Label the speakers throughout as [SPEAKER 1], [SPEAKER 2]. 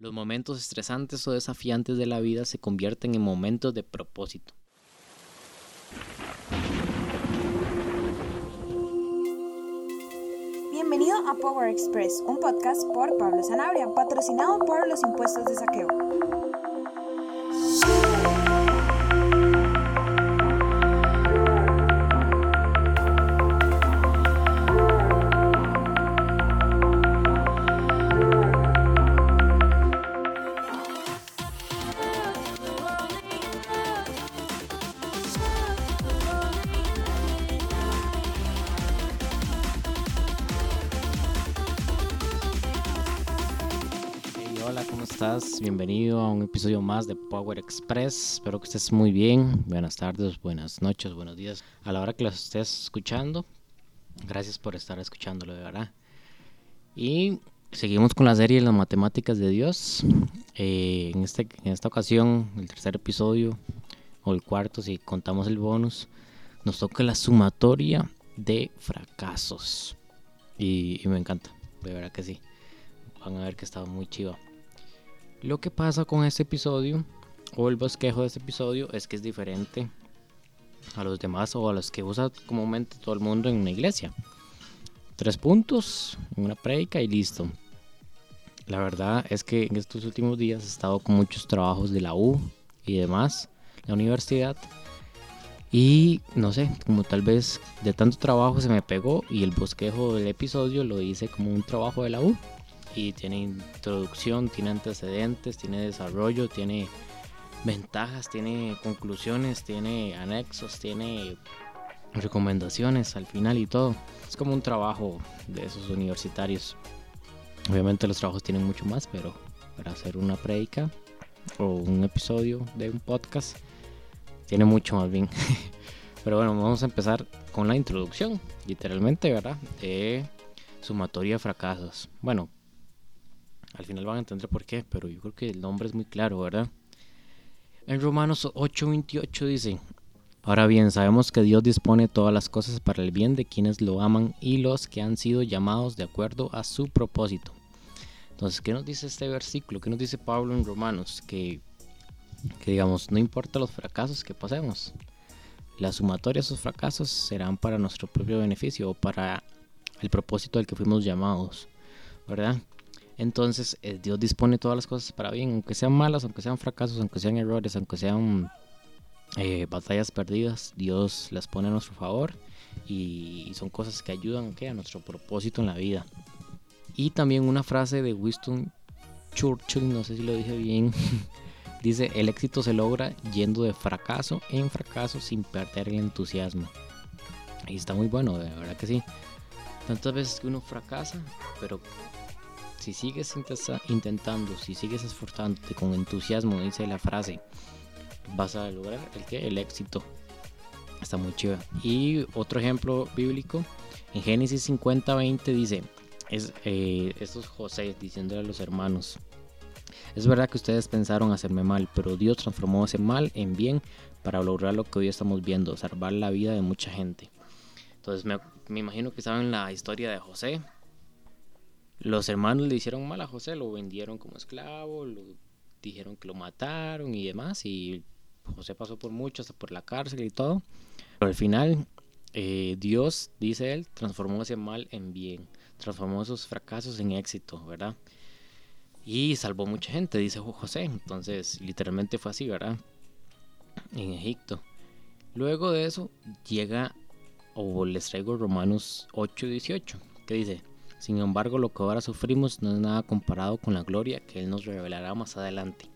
[SPEAKER 1] Los momentos estresantes o desafiantes de la vida se convierten en momentos de propósito.
[SPEAKER 2] Bienvenido a Power Express, un podcast por Pablo Sanabria, patrocinado por los impuestos de saqueo.
[SPEAKER 1] Bienvenido a un episodio más de Power Express. Espero que estés muy bien. Buenas tardes, buenas noches, buenos días. A la hora que lo estés escuchando, gracias por estar escuchándolo, de verdad. Y seguimos con la serie las matemáticas de Dios. Eh, en, este, en esta ocasión, el tercer episodio, o el cuarto, si contamos el bonus, nos toca la sumatoria de fracasos. Y, y me encanta, de verdad que sí van a ver que estaba muy chiva. Lo que pasa con este episodio, o el bosquejo de este episodio, es que es diferente a los demás o a los que usa comúnmente todo el mundo en una iglesia. Tres puntos, una predica y listo. La verdad es que en estos últimos días he estado con muchos trabajos de la U y demás, la universidad. Y no sé, como tal vez de tanto trabajo se me pegó y el bosquejo del episodio lo hice como un trabajo de la U y tiene introducción, tiene antecedentes, tiene desarrollo, tiene ventajas, tiene conclusiones, tiene anexos, tiene recomendaciones al final y todo. Es como un trabajo de esos universitarios. Obviamente los trabajos tienen mucho más, pero para hacer una predica o un episodio de un podcast tiene mucho más bien. pero bueno, vamos a empezar con la introducción, literalmente, ¿verdad? De sumatoria de fracasos. Bueno, al final van a entender por qué, pero yo creo que el nombre es muy claro, ¿verdad? En Romanos 8:28 dice, Ahora bien, sabemos que Dios dispone todas las cosas para el bien de quienes lo aman y los que han sido llamados de acuerdo a su propósito. Entonces, ¿qué nos dice este versículo? ¿Qué nos dice Pablo en Romanos? Que, que digamos, no importa los fracasos que pasemos, la sumatoria de esos fracasos serán para nuestro propio beneficio o para el propósito al que fuimos llamados, ¿verdad? Entonces eh, Dios dispone todas las cosas para bien, aunque sean malas, aunque sean fracasos, aunque sean errores, aunque sean eh, batallas perdidas, Dios las pone a nuestro favor y, son cosas que ayudan a nuestro propósito en la vida. Y también una frase de Winston Churchill, no sé si lo dije bien, dice, el éxito se logra yendo de fracaso en fracaso sin perder el entusiasmo. Y está muy bueno, de verdad que sí. Tantas veces que uno fracasa, pero si sigues intentando, si sigues esforzándote con entusiasmo, dice la frase, vas a lograr el que el éxito. Está muy chido. Y otro ejemplo bíblico, en Génesis 50, 20 dice, es, eh, esto es José diciéndole a los hermanos, es verdad que ustedes pensaron hacerme mal, pero Dios transformó ese mal en bien para lograr lo que hoy estamos viendo, salvar la vida de mucha gente. Entonces me, me imagino que saben la historia de José, los hermanos le hicieron mal a José, lo vendieron como esclavo, lo dijeron que lo mataron y demás, y José pasó por mucho, hasta por la cárcel y todo. Pero al final, eh, Dios, dice él, transformó ese mal en bien, transformó esos fracasos en éxito, ¿verdad? Y salvó mucha gente, dice José. Entonces, literalmente fue así, ¿verdad? En Egipto. Luego de eso, llega, o les traigo Romanos 8:18, que dice, sin embargo, lo que ahora sufrimos no es nada comparado con la gloria que Él nos revelará más adelante.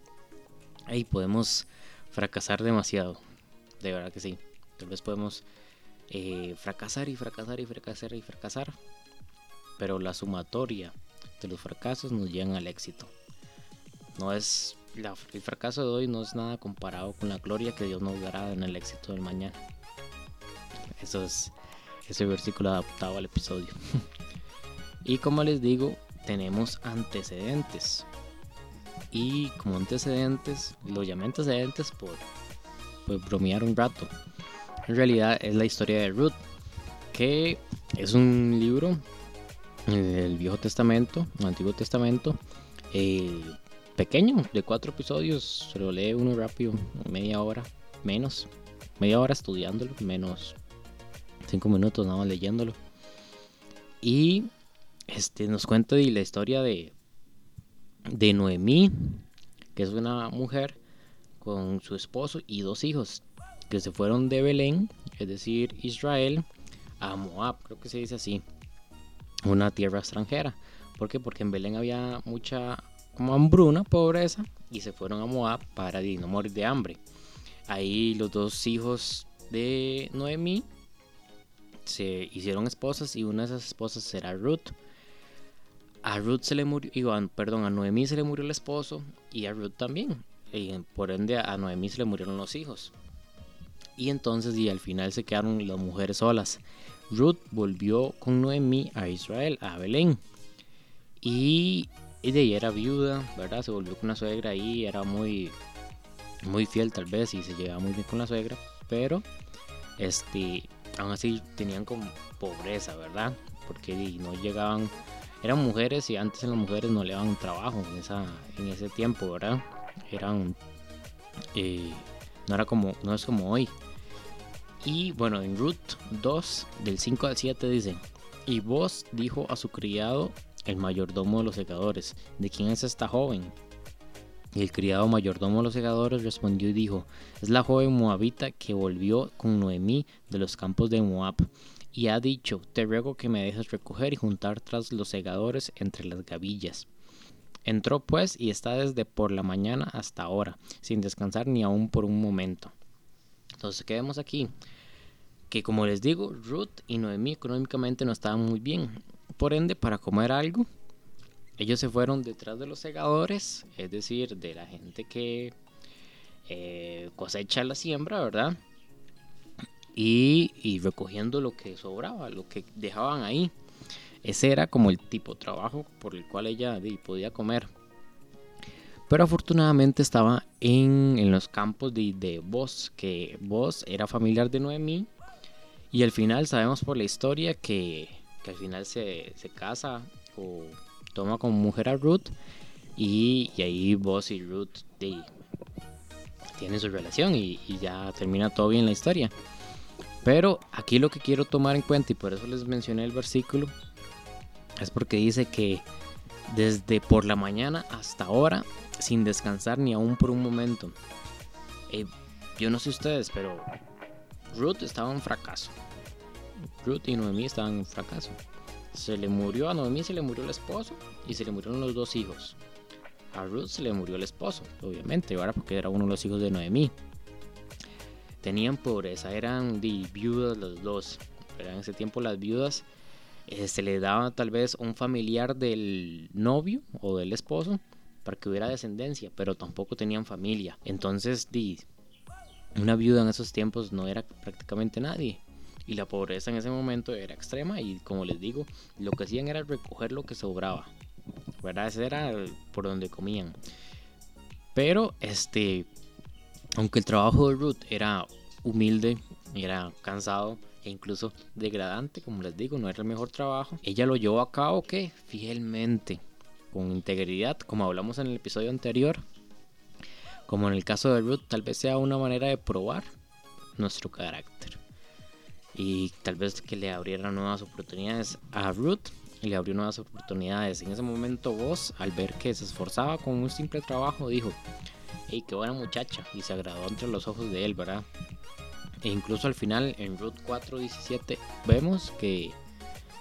[SPEAKER 1] Ahí podemos fracasar demasiado, de verdad que sí. Tal vez podemos eh, fracasar y fracasar y fracasar y fracasar, pero la sumatoria de los fracasos nos llevan al éxito. No es el fracaso de hoy no es nada comparado con la gloria que Dios nos dará en el éxito del mañana. Eso es ese versículo adaptado al episodio. Y como les digo, tenemos antecedentes. Y como antecedentes, lo llamé antecedentes por, bromear un rato. En realidad es la historia de Ruth, que es un libro del Viejo Testamento, el Antiguo Testamento, eh, pequeño, de cuatro episodios. Se lo lee uno rápido, media hora, menos. Media hora estudiándolo, menos cinco minutos nada más leyéndolo. Y este nos cuenta la historia de, de Noemí, que es una mujer con su esposo y dos hijos, que se fueron de Belén, es decir, Israel, a Moab, creo que se dice así, una tierra extranjera. ¿Por qué? Porque en Belén había mucha como hambruna, pobreza, y se fueron a Moab para no morir de hambre. Ahí los dos hijos de Noemí se hicieron esposas y una de esas esposas será Ruth. A Ruth se le murió, perdón, a Noemí se le murió el esposo y a Ruth también. Y por ende a Noemí se le murieron los hijos. Y entonces y al final se quedaron las mujeres solas. Ruth volvió con Noemí a Israel, a Belén. Y, de ella era viuda, ¿verdad? Se volvió con una suegra ahí, era muy, muy fiel tal vez y se llevaba muy bien con la suegra. Pero, este, aún así tenían como pobreza, ¿verdad? Porque no llegaban, eran mujeres y antes las mujeres no le daban trabajo en, esa, en ese tiempo, ¿verdad? Eran, eh, no era como, no es como hoy. Y bueno, en Ruth 2, del 5 al 7 dice, y vos dijo a su criado, el mayordomo de los secadores, ¿de quién es esta joven? Y el criado mayordomo de los segadores respondió y dijo, es la joven moabita que volvió con Noemí de los campos de Moab. Y ha dicho, te ruego que me dejes recoger y juntar tras los segadores entre las gavillas. Entró pues y está desde por la mañana hasta ahora, sin descansar ni aún por un momento. Entonces quedemos aquí, que como les digo, Ruth y Noemí económicamente no estaban muy bien. Por ende, para comer algo, ellos se fueron detrás de los segadores, es decir, de la gente que eh, cosecha la siembra, ¿verdad? Y, recogiendo lo que sobraba, lo que dejaban ahí. Ese era como el tipo de trabajo por el cual ella podía comer. Pero afortunadamente estaba en, los campos de, de Vos, que Vos era familiar de Noemí. Y al final sabemos por la historia que, al final se, se casa o toma como mujer a Ruth y, ahí vos y Ruth tienen su relación y, ya termina todo bien la historia. Pero aquí lo que quiero tomar en cuenta y por eso les mencioné el versículo es porque dice que desde por la mañana hasta ahora sin descansar ni aún por un momento. Eh, yo no sé ustedes, pero Ruth estaba en fracaso. Ruth y Noemí estaban en fracaso. Se le murió a Noemí, se le murió el esposo y se le murieron los dos hijos. A Ruth se le murió el esposo, obviamente, ahora porque era uno de los hijos de Noemí. Tenían pobreza, eran de viudas los dos. Pero en ese tiempo las viudas eh, se le daba tal vez un familiar del novio o del esposo para que hubiera descendencia, pero tampoco tenían familia. Entonces, una viuda en esos tiempos no era prácticamente nadie y la pobreza en ese momento era extrema y como les digo, lo que hacían era recoger lo que sobraba, ¿verdad? Ese era por donde comían. Pero este, aunque el trabajo de Ruth era humilde, era cansado e incluso degradante, como les digo, no era el mejor trabajo, ella lo llevó a cabo que fielmente, con integridad, como hablamos en el episodio anterior. Como en el caso de Ruth, tal vez sea una manera de probar nuestro carácter y tal vez que le abriera nuevas oportunidades a Ruth y le abrió nuevas oportunidades. En ese momento vos, al ver que se esforzaba con un simple trabajo, dijo, hey, qué buena muchacha, y se agradó entre los ojos de él, ¿verdad? E incluso al final, en Ruth 4.17, vemos que,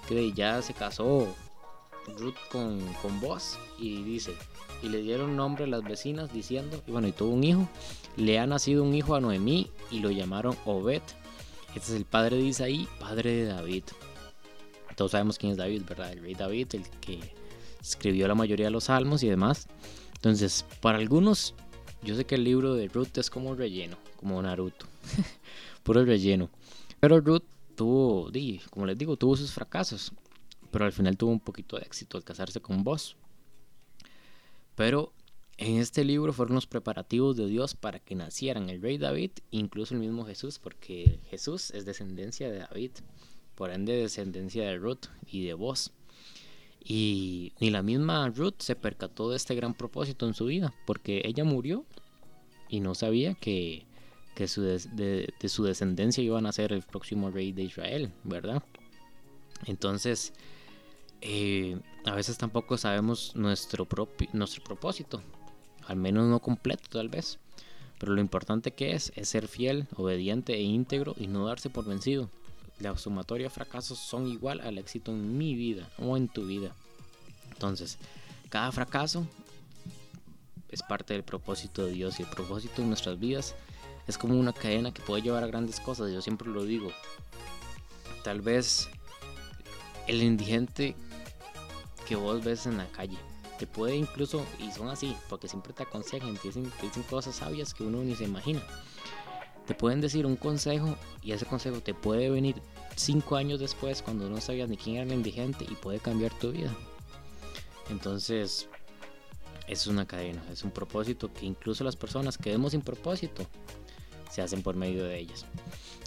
[SPEAKER 1] que ya se casó Ruth con, con y dice, y le dieron nombre a las vecinas diciendo, y bueno, y tuvo un hijo, le ha nacido un hijo a Noemí y lo llamaron Obed este es el padre de Isaí, padre de David. Todos sabemos quién es David, ¿verdad? El rey David, el que escribió la mayoría de los salmos y demás. Entonces, para algunos, yo sé que el libro de Ruth es como relleno, como Naruto. Puro relleno. Pero Ruth tuvo, como les digo, tuvo sus fracasos. Pero al final tuvo un poquito de éxito al casarse con vos. Pero en este libro fueron los preparativos de Dios para que nacieran el rey David, incluso el mismo Jesús, porque Jesús es descendencia de David, por ende descendencia de Ruth y de vos. Y ni la misma Ruth se percató de este gran propósito en su vida, porque ella murió y no sabía que, su de, su descendencia iban a ser el próximo rey de Israel, ¿verdad? Entonces, eh, a veces tampoco sabemos nuestro, propio, nuestro propósito, al menos no completo tal vez. Pero lo importante que es es ser fiel, obediente e íntegro y no darse por vencido. La sumatoria de fracasos son igual al éxito en mi vida o en tu vida. Entonces, cada fracaso es parte del propósito de Dios y el propósito de nuestras vidas es como una cadena que puede llevar a grandes cosas. Yo siempre lo digo. Tal vez el indigente que vos ves en la calle te puede incluso, y son así, porque siempre te aconsejan, te dicen, dicen cosas sabias que uno ni se imagina. Te pueden decir un consejo y ese consejo te puede venir cinco años después cuando no sabías ni quién era el indigente y puede cambiar tu vida. Entonces, es una cadena, es un propósito que incluso las personas que vemos sin propósito se hacen por medio de ellas.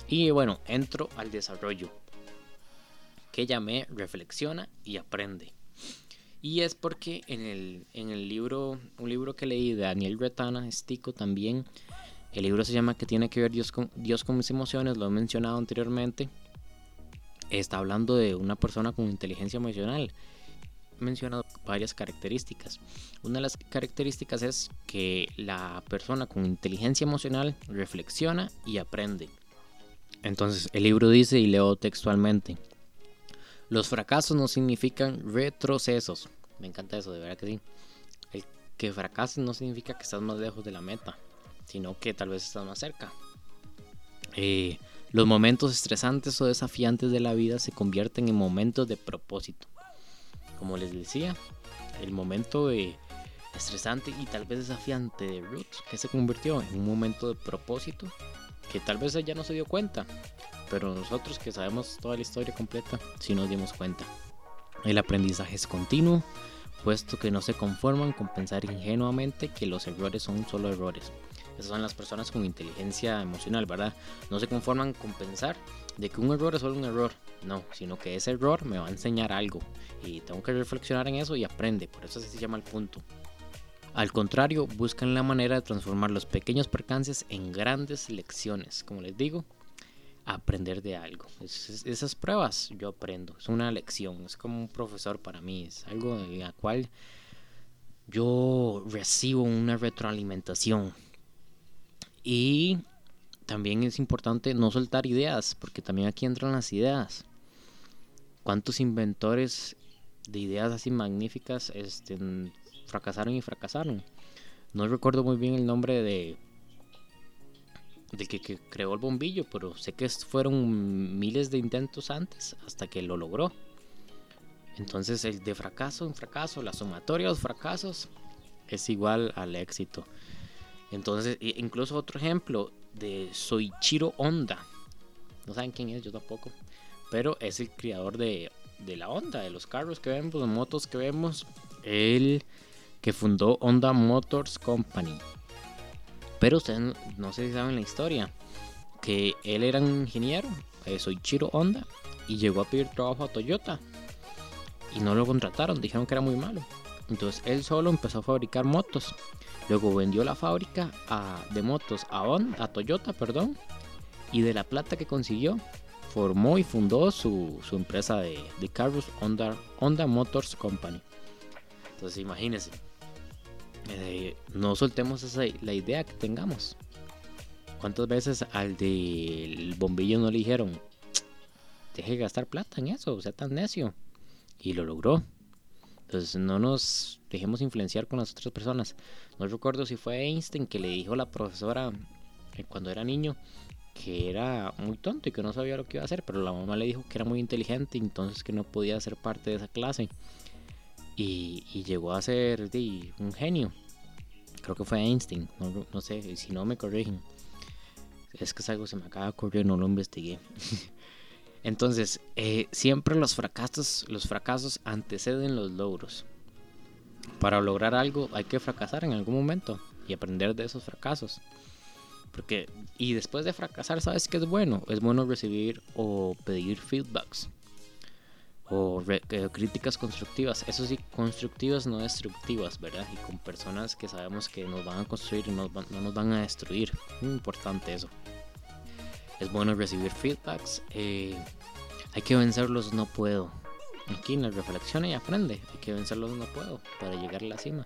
[SPEAKER 1] Y bueno, entro al desarrollo que llamé Reflexiona y Aprende. Y es porque en el, en el libro, un libro que leí de Daniel Retana, Estico también, el libro se llama Que tiene que ver Dios con, Dios con mis emociones, lo he mencionado anteriormente, está hablando de una persona con inteligencia emocional. Mencionado varias características. Una de las características es que la persona con inteligencia emocional reflexiona y aprende. Entonces el libro dice, y leo textualmente, los fracasos no significan retrocesos. Me encanta eso, de verdad que sí. El que fracases no significa que estás más lejos de la meta, sino que tal vez estás más cerca. Eh, los momentos estresantes o desafiantes de la vida se convierten en momentos de propósito. Como les decía, el momento estresante y tal vez desafiante de Ruth, que se convirtió en un momento de propósito, que tal vez ella no se dio cuenta, pero nosotros que sabemos toda la historia completa, sí nos dimos cuenta. El aprendizaje es continuo, puesto que no se conforman con pensar ingenuamente que los errores son solo errores. Esas son las personas con inteligencia emocional, ¿verdad? No se conforman con pensar de que un error es solo un error, no, sino que ese error me va a enseñar algo y tengo que reflexionar en eso y aprende, por eso así se llama el punto. Al contrario, buscan la manera de transformar los pequeños percances en grandes lecciones. Como les digo, aprender de algo. esas pruebas yo aprendo, es una lección, es como un profesor para mí, es algo en la cual yo recibo una retroalimentación. Y también es importante no soltar ideas, porque también aquí entran las ideas. ¿Cuántos inventores de ideas así magníficas este, fracasaron y fracasaron? No recuerdo muy bien el nombre de de que, creó el bombillo, pero sé que fueron miles de intentos antes hasta que lo logró. Entonces el de fracaso en fracaso, la sumatoria de los fracasos es igual al éxito. Entonces, incluso otro ejemplo de Soichiro Honda. No saben quién es, yo tampoco. Pero es el creador de, de la Honda, de los carros que vemos, de motos que vemos. El que fundó Honda Motors Company. Pero ustedes no, sé si saben la historia. Que él era un ingeniero, eh, soy Chiro Honda, y llegó a pedir trabajo a Toyota. Y no lo contrataron, dijeron que era muy malo. Entonces él solo empezó a fabricar motos. Luego vendió la fábrica de motos a, a Toyota, perdón. Y de la plata que consiguió, formó y fundó su, empresa de, carros Honda, Honda Motors Company. Entonces imagínense, eh, no soltemos esa, la idea que tengamos. ¿Cuántas veces al del bombillo no le dijeron, deje de gastar plata en eso, sea tan necio? Y lo logró. Entonces no nos dejemos influenciar con las otras personas. No recuerdo si fue Einstein que le dijo a la profesora eh, cuando era niño que era muy tonto y que no sabía lo que iba a hacer, pero la mamá le dijo que era muy inteligente entonces que no podía ser parte de esa clase y, llegó a ser un genio. Creo que fue Einstein, no, sé, si no me corrigen. Es que es algo que se me acaba de ocurrir, no lo investigué. Entonces, eh, siempre los fracasos, los fracasos anteceden los logros. Para lograr algo hay que fracasar en algún momento y aprender de esos fracasos. Porque, y después de fracasar, ¿sabes qué es bueno? Es bueno recibir o pedir feedbacks. o críticas constructivas, eso sí, constructivas, no destructivas, ¿verdad? Y con personas que sabemos que nos van a construir y no nos van a destruir. Muy importante eso. Es bueno recibir feedbacks. Eh, hay que vencerlos, no puedo. Aquí en la reflexión y aprende. Hay que vencerlos, no puedo, para llegar a la cima.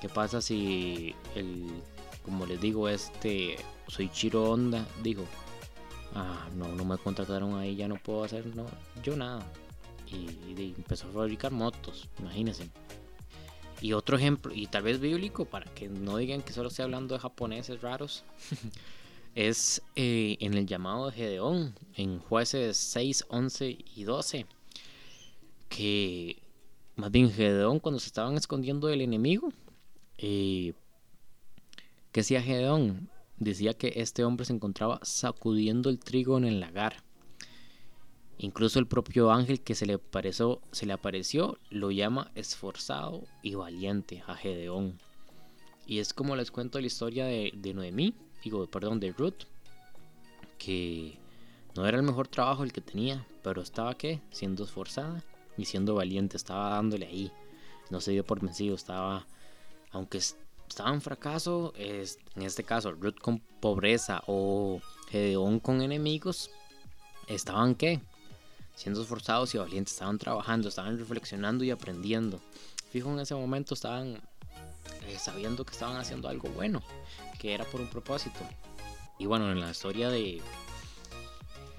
[SPEAKER 1] ¿Qué pasa si el, como les digo, este, soy Chiro Honda, digo, ah, no, no me contrataron ahí, ya no puedo hacer no, yo nada y, empezó a fabricar motos, imagínense. Y otro ejemplo, y tal vez bíblico, para que no digan que solo estoy hablando de japoneses raros, es eh, en el llamado de Gedeón, en jueces 6, 11 y 12, que más bien Gedeón cuando se estaban escondiendo del enemigo, eh, que decía Gedeón, decía que este hombre se encontraba sacudiendo el trigo en el lagar. Incluso el propio ángel que se le, apareció, se le apareció lo llama esforzado y valiente a Gedeón. Y es como les cuento la historia de, de Noemí, digo, perdón, de Ruth, que no era el mejor trabajo el que tenía, pero estaba que siendo esforzada y siendo valiente, estaba dándole ahí. No se dio por vencido, estaba, aunque estaba en fracaso, es, en este caso Ruth con pobreza o Gedeón con enemigos, estaban qué? siendo esforzados y valientes, estaban trabajando, estaban reflexionando y aprendiendo. Fijo, en ese momento estaban eh, sabiendo que estaban haciendo algo bueno, que era por un propósito. Y bueno, en la historia de,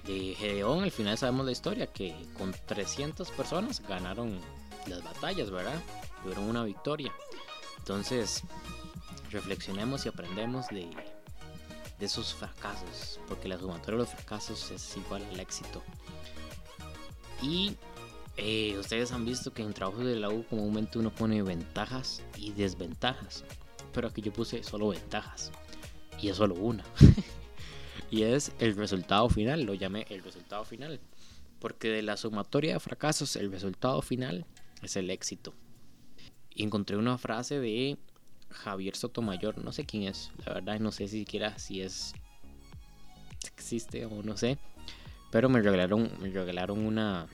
[SPEAKER 1] de Gedeón, al final sabemos la historia, que con 300 personas ganaron las batallas, ¿verdad? Tuvieron una victoria. Entonces, reflexionemos y aprendemos de, de esos fracasos, porque la sumatoria de los fracasos es igual al éxito. Y eh, ustedes han visto que en trabajos de la U comúnmente uno pone ventajas y desventajas. Pero aquí yo puse solo ventajas. Y es solo una. y es el resultado final. Lo llamé el resultado final. Porque de la sumatoria de fracasos, el resultado final es el éxito. Encontré una frase de Javier Sotomayor. No sé quién es. La verdad no sé siquiera si es... Existe o no sé. Pero me regalaron, me regalaron una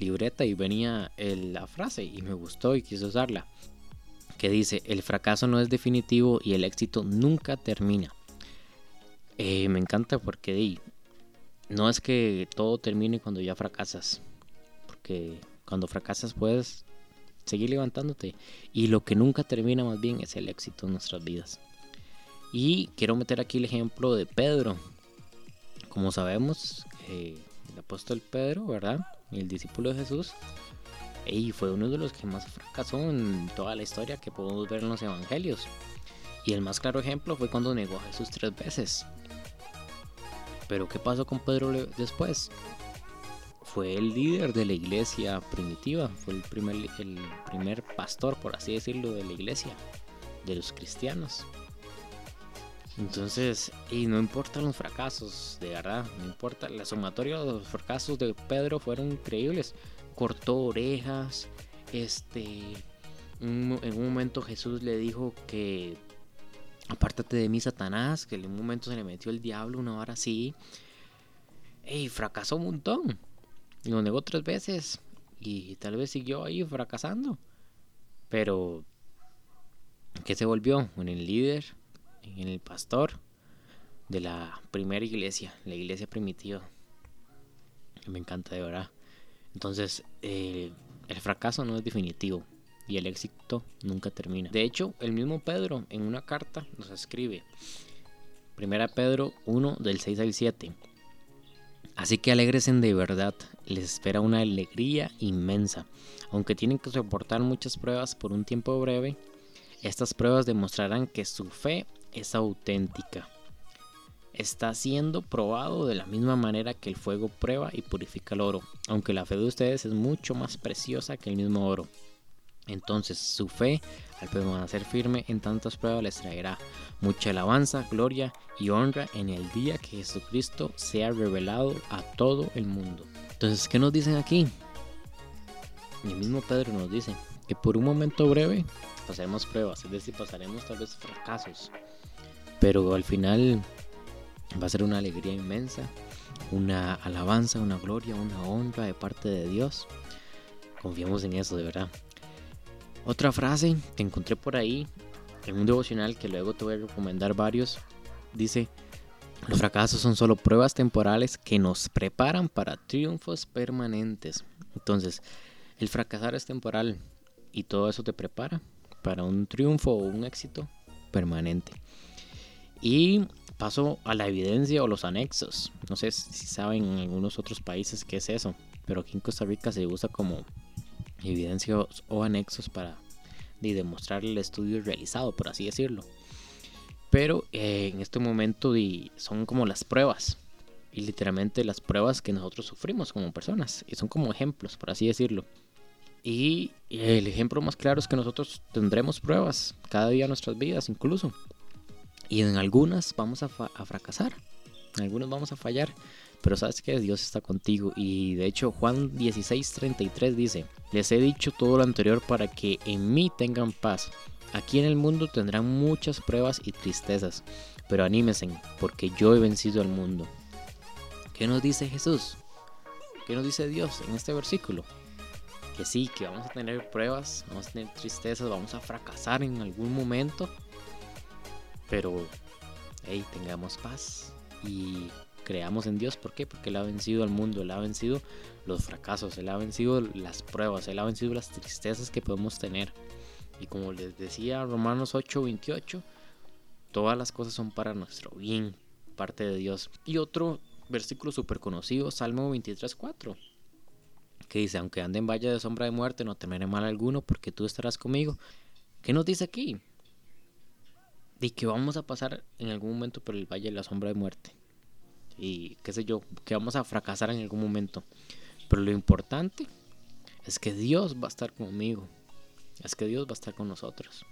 [SPEAKER 1] libreta y venía la frase y me gustó y quise usarla. Que dice, el fracaso no es definitivo y el éxito nunca termina. Eh, me encanta porque no es que todo termine cuando ya fracasas. Porque cuando fracasas puedes seguir levantándote. Y lo que nunca termina más bien es el éxito en nuestras vidas. Y quiero meter aquí el ejemplo de Pedro. Como sabemos, el apóstol Pedro, ¿verdad? El discípulo de Jesús. Y fue uno de los que más fracasó en toda la historia que podemos ver en los evangelios. Y el más claro ejemplo fue cuando negó a Jesús tres veces. Pero ¿qué pasó con Pedro después? Fue el líder de la iglesia primitiva, fue el primer, el primer pastor, por así decirlo, de la iglesia, de los cristianos. Entonces, y no importan los fracasos, de verdad, no importa. La sumatoria de los fracasos de Pedro fueron increíbles. Cortó orejas, este, en un momento Jesús le dijo que apártate de mí, Satanás, que en un momento se le metió el diablo, una hora así. Y fracasó un montón. Y lo negó tres veces. Y tal vez siguió ahí fracasando. Pero, ¿qué se volvió? En el líder en el pastor de la primera iglesia, la iglesia primitiva. Me encanta de verdad. Entonces, eh, el fracaso no es definitivo y el éxito nunca termina. De hecho, el mismo Pedro en una carta nos escribe, Primera Pedro 1 del 6 al 7. Así que alegresen de verdad, les espera una alegría inmensa. Aunque tienen que soportar muchas pruebas por un tiempo breve, estas pruebas demostrarán que su fe es auténtica. Está siendo probado de la misma manera que el fuego prueba y purifica el oro, aunque la fe de ustedes es mucho más preciosa que el mismo oro. Entonces su fe, al permanecer firme en tantas pruebas, les traerá mucha alabanza, gloria y honra en el día que Jesucristo sea revelado a todo el mundo. Entonces, ¿qué nos dicen aquí? El mismo Pedro nos dice que por un momento breve pasaremos pruebas, es decir, pasaremos tal vez fracasos, pero al final Va a ser una alegría inmensa, una alabanza, una gloria, una honra de parte de Dios. Confiamos en eso, de verdad. Otra frase que encontré por ahí en un devocional que luego te voy a recomendar varios, dice, los fracasos son solo pruebas temporales que nos preparan para triunfos permanentes. Entonces, el fracasar es temporal y todo eso te prepara para un triunfo o un éxito permanente. Y paso a la evidencia o los anexos. No sé si saben en algunos otros países qué es eso, pero aquí en Costa Rica se usa como evidencia o anexos para demostrar el estudio realizado, por así decirlo. Pero eh, en este momento son como las pruebas. Y literalmente las pruebas que nosotros sufrimos como personas. Y son como ejemplos, por así decirlo. Y el ejemplo más claro es que nosotros tendremos pruebas cada día en nuestras vidas incluso. Y en algunas vamos a, fracasar. En algunas vamos a fallar. Pero sabes que Dios está contigo. Y de hecho Juan 16:33 dice, les he dicho todo lo anterior para que en mí tengan paz. Aquí en el mundo tendrán muchas pruebas y tristezas, pero anímense, porque yo he vencido al mundo. ¿Qué nos dice Jesús? ¿Qué nos dice Dios en este versículo? Que sí, que vamos a tener pruebas, vamos a tener tristezas, vamos a fracasar en algún momento, pero hey, tengamos paz y creamos en Dios. ¿Por qué? Porque Él ha vencido al mundo, Él ha vencido los fracasos, Él ha vencido las pruebas, Él ha vencido las tristezas que podemos tener. Y como les decía Romanos 8:28, todas las cosas son para nuestro bien, parte de Dios. Y otro versículo súper conocido, Salmo 23:4, que dice, aunque ande en valle de sombra de muerte, no temeré mal alguno, porque tú estarás conmigo. ¿Qué nos dice aquí? De que vamos a pasar en algún momento por el valle de la sombra de muerte. Y qué sé yo, que vamos a fracasar en algún momento. Pero lo importante es que Dios va a estar conmigo es que Dios va a estar con nosotros.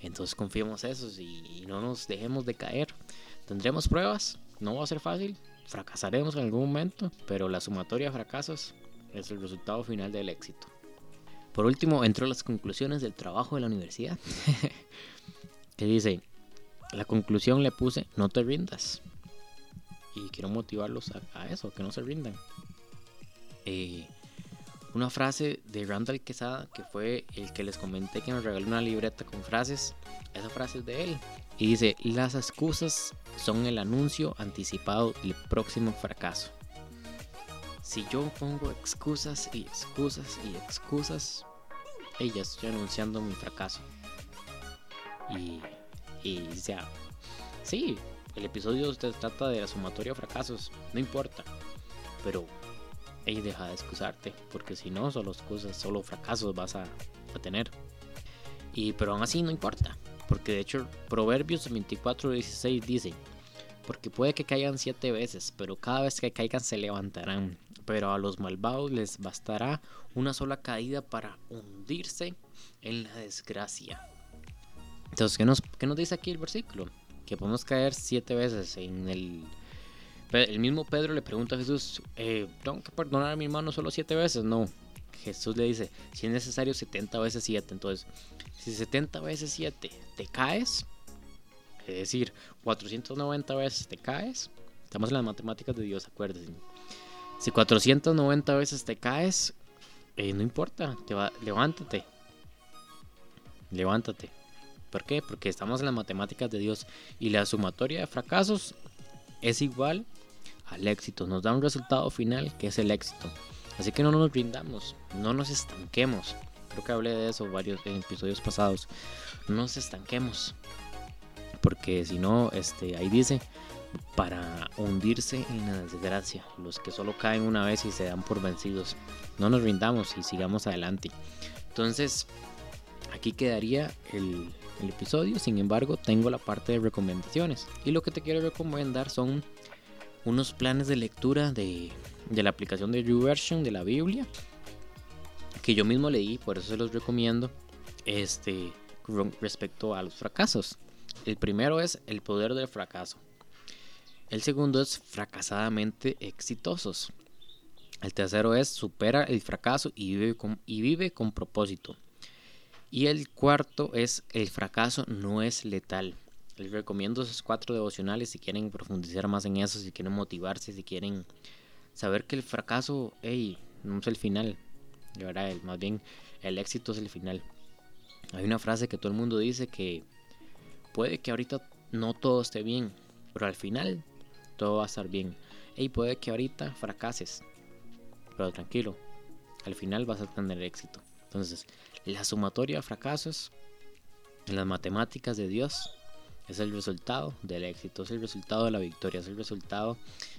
[SPEAKER 1] Entonces confiemos eso y no nos dejemos de caer. Tendremos pruebas, no va a ser fácil, fracasaremos en algún momento, pero la sumatoria de fracasos es el resultado final del éxito. Por último, entro a las conclusiones del trabajo de la universidad, que dice, la conclusión le puse, no te rindas. Y quiero motivarlos a, eso, que no se rindan. Eh, una frase de Randall Quesada, que fue el que les comenté que nos regaló una libreta con frases. Esa frase es de él. Y dice, las excusas son el anuncio anticipado del próximo fracaso. Si yo pongo excusas y excusas y excusas, ella estoy anunciando mi fracaso. Y, y sea, sí, el episodio se trata de la sumatoria de fracasos, no importa. Pero y deja de excusarte, porque si no, solo excusas, solo fracasos vas a, tener. Y pero aún así no importa, porque de hecho Proverbios 24:16 dice, porque puede que caigan siete veces, pero cada vez que caigan se levantarán. Pero a los malvados les bastará una sola caída para hundirse en la desgracia. Entonces, ¿qué nos, dice aquí el versículo? Que podemos caer siete veces en el el mismo Pedro le pregunta a Jesús, eh, ¿tengo que perdonar a mi hermano solo siete veces? No. Jesús le dice, si es necesario 70 veces 7. Entonces, si 70 veces 7 te caes, es decir, 490 veces te caes, estamos en las matemáticas de Dios, acuérdense. Si 490 veces te caes, eh, no importa, levántate. Levántate. ¿Por qué? Porque estamos en las matemáticas de Dios y la sumatoria de fracasos es igual al éxito, nos da un resultado final que es el éxito. Así que no nos brindamos, no nos estanquemos. Creo que hablé de eso varios en episodios pasados. No nos estanquemos. Porque si no, este, ahí dice, para hundirse en la desgracia, los que solo caen una vez y se dan por vencidos. No nos rindamos y sigamos adelante. Entonces, aquí quedaría el, episodio. Sin embargo, tengo la parte de recomendaciones. Y lo que te quiero recomendar son unos planes de lectura de, la aplicación de YouVersion de la Biblia que yo mismo leí, por eso se los recomiendo. Este respecto a los fracasos. El primero es el poder del fracaso. El segundo es fracasadamente exitosos. El tercero es supera el fracaso y vive con propósito. Y el cuarto es el fracaso no es letal. Les recomiendo esos cuatro devocionales si quieren profundizar más en eso, si quieren motivarse, si quieren saber que el fracaso, hey, no es el final, de verdad, más bien el éxito es el final. Hay una frase que todo el mundo dice que puede que ahorita no todo esté bien, pero al final todo va a estar bien. Y puede que ahorita fracases, pero tranquilo, al final vas a tener éxito. Entonces, la sumatoria de fracasos en las matemáticas de Dios es el resultado del éxito, es el resultado de la victoria, es el resultado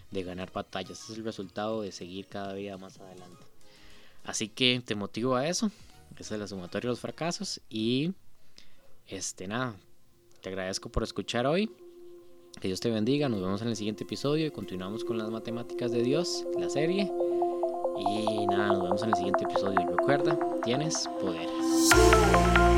[SPEAKER 1] de ganar batallas, es el resultado de seguir cada día más adelante. Así que te motivo a eso. Esa es la sumatoria de los fracasos. Y este nada, te agradezco por escuchar hoy. Que Dios te bendiga. Nos vemos en el siguiente episodio y continuamos con las matemáticas de Dios, la serie. Y nada, nos vemos en el siguiente episodio. Recuerda, tienes poder.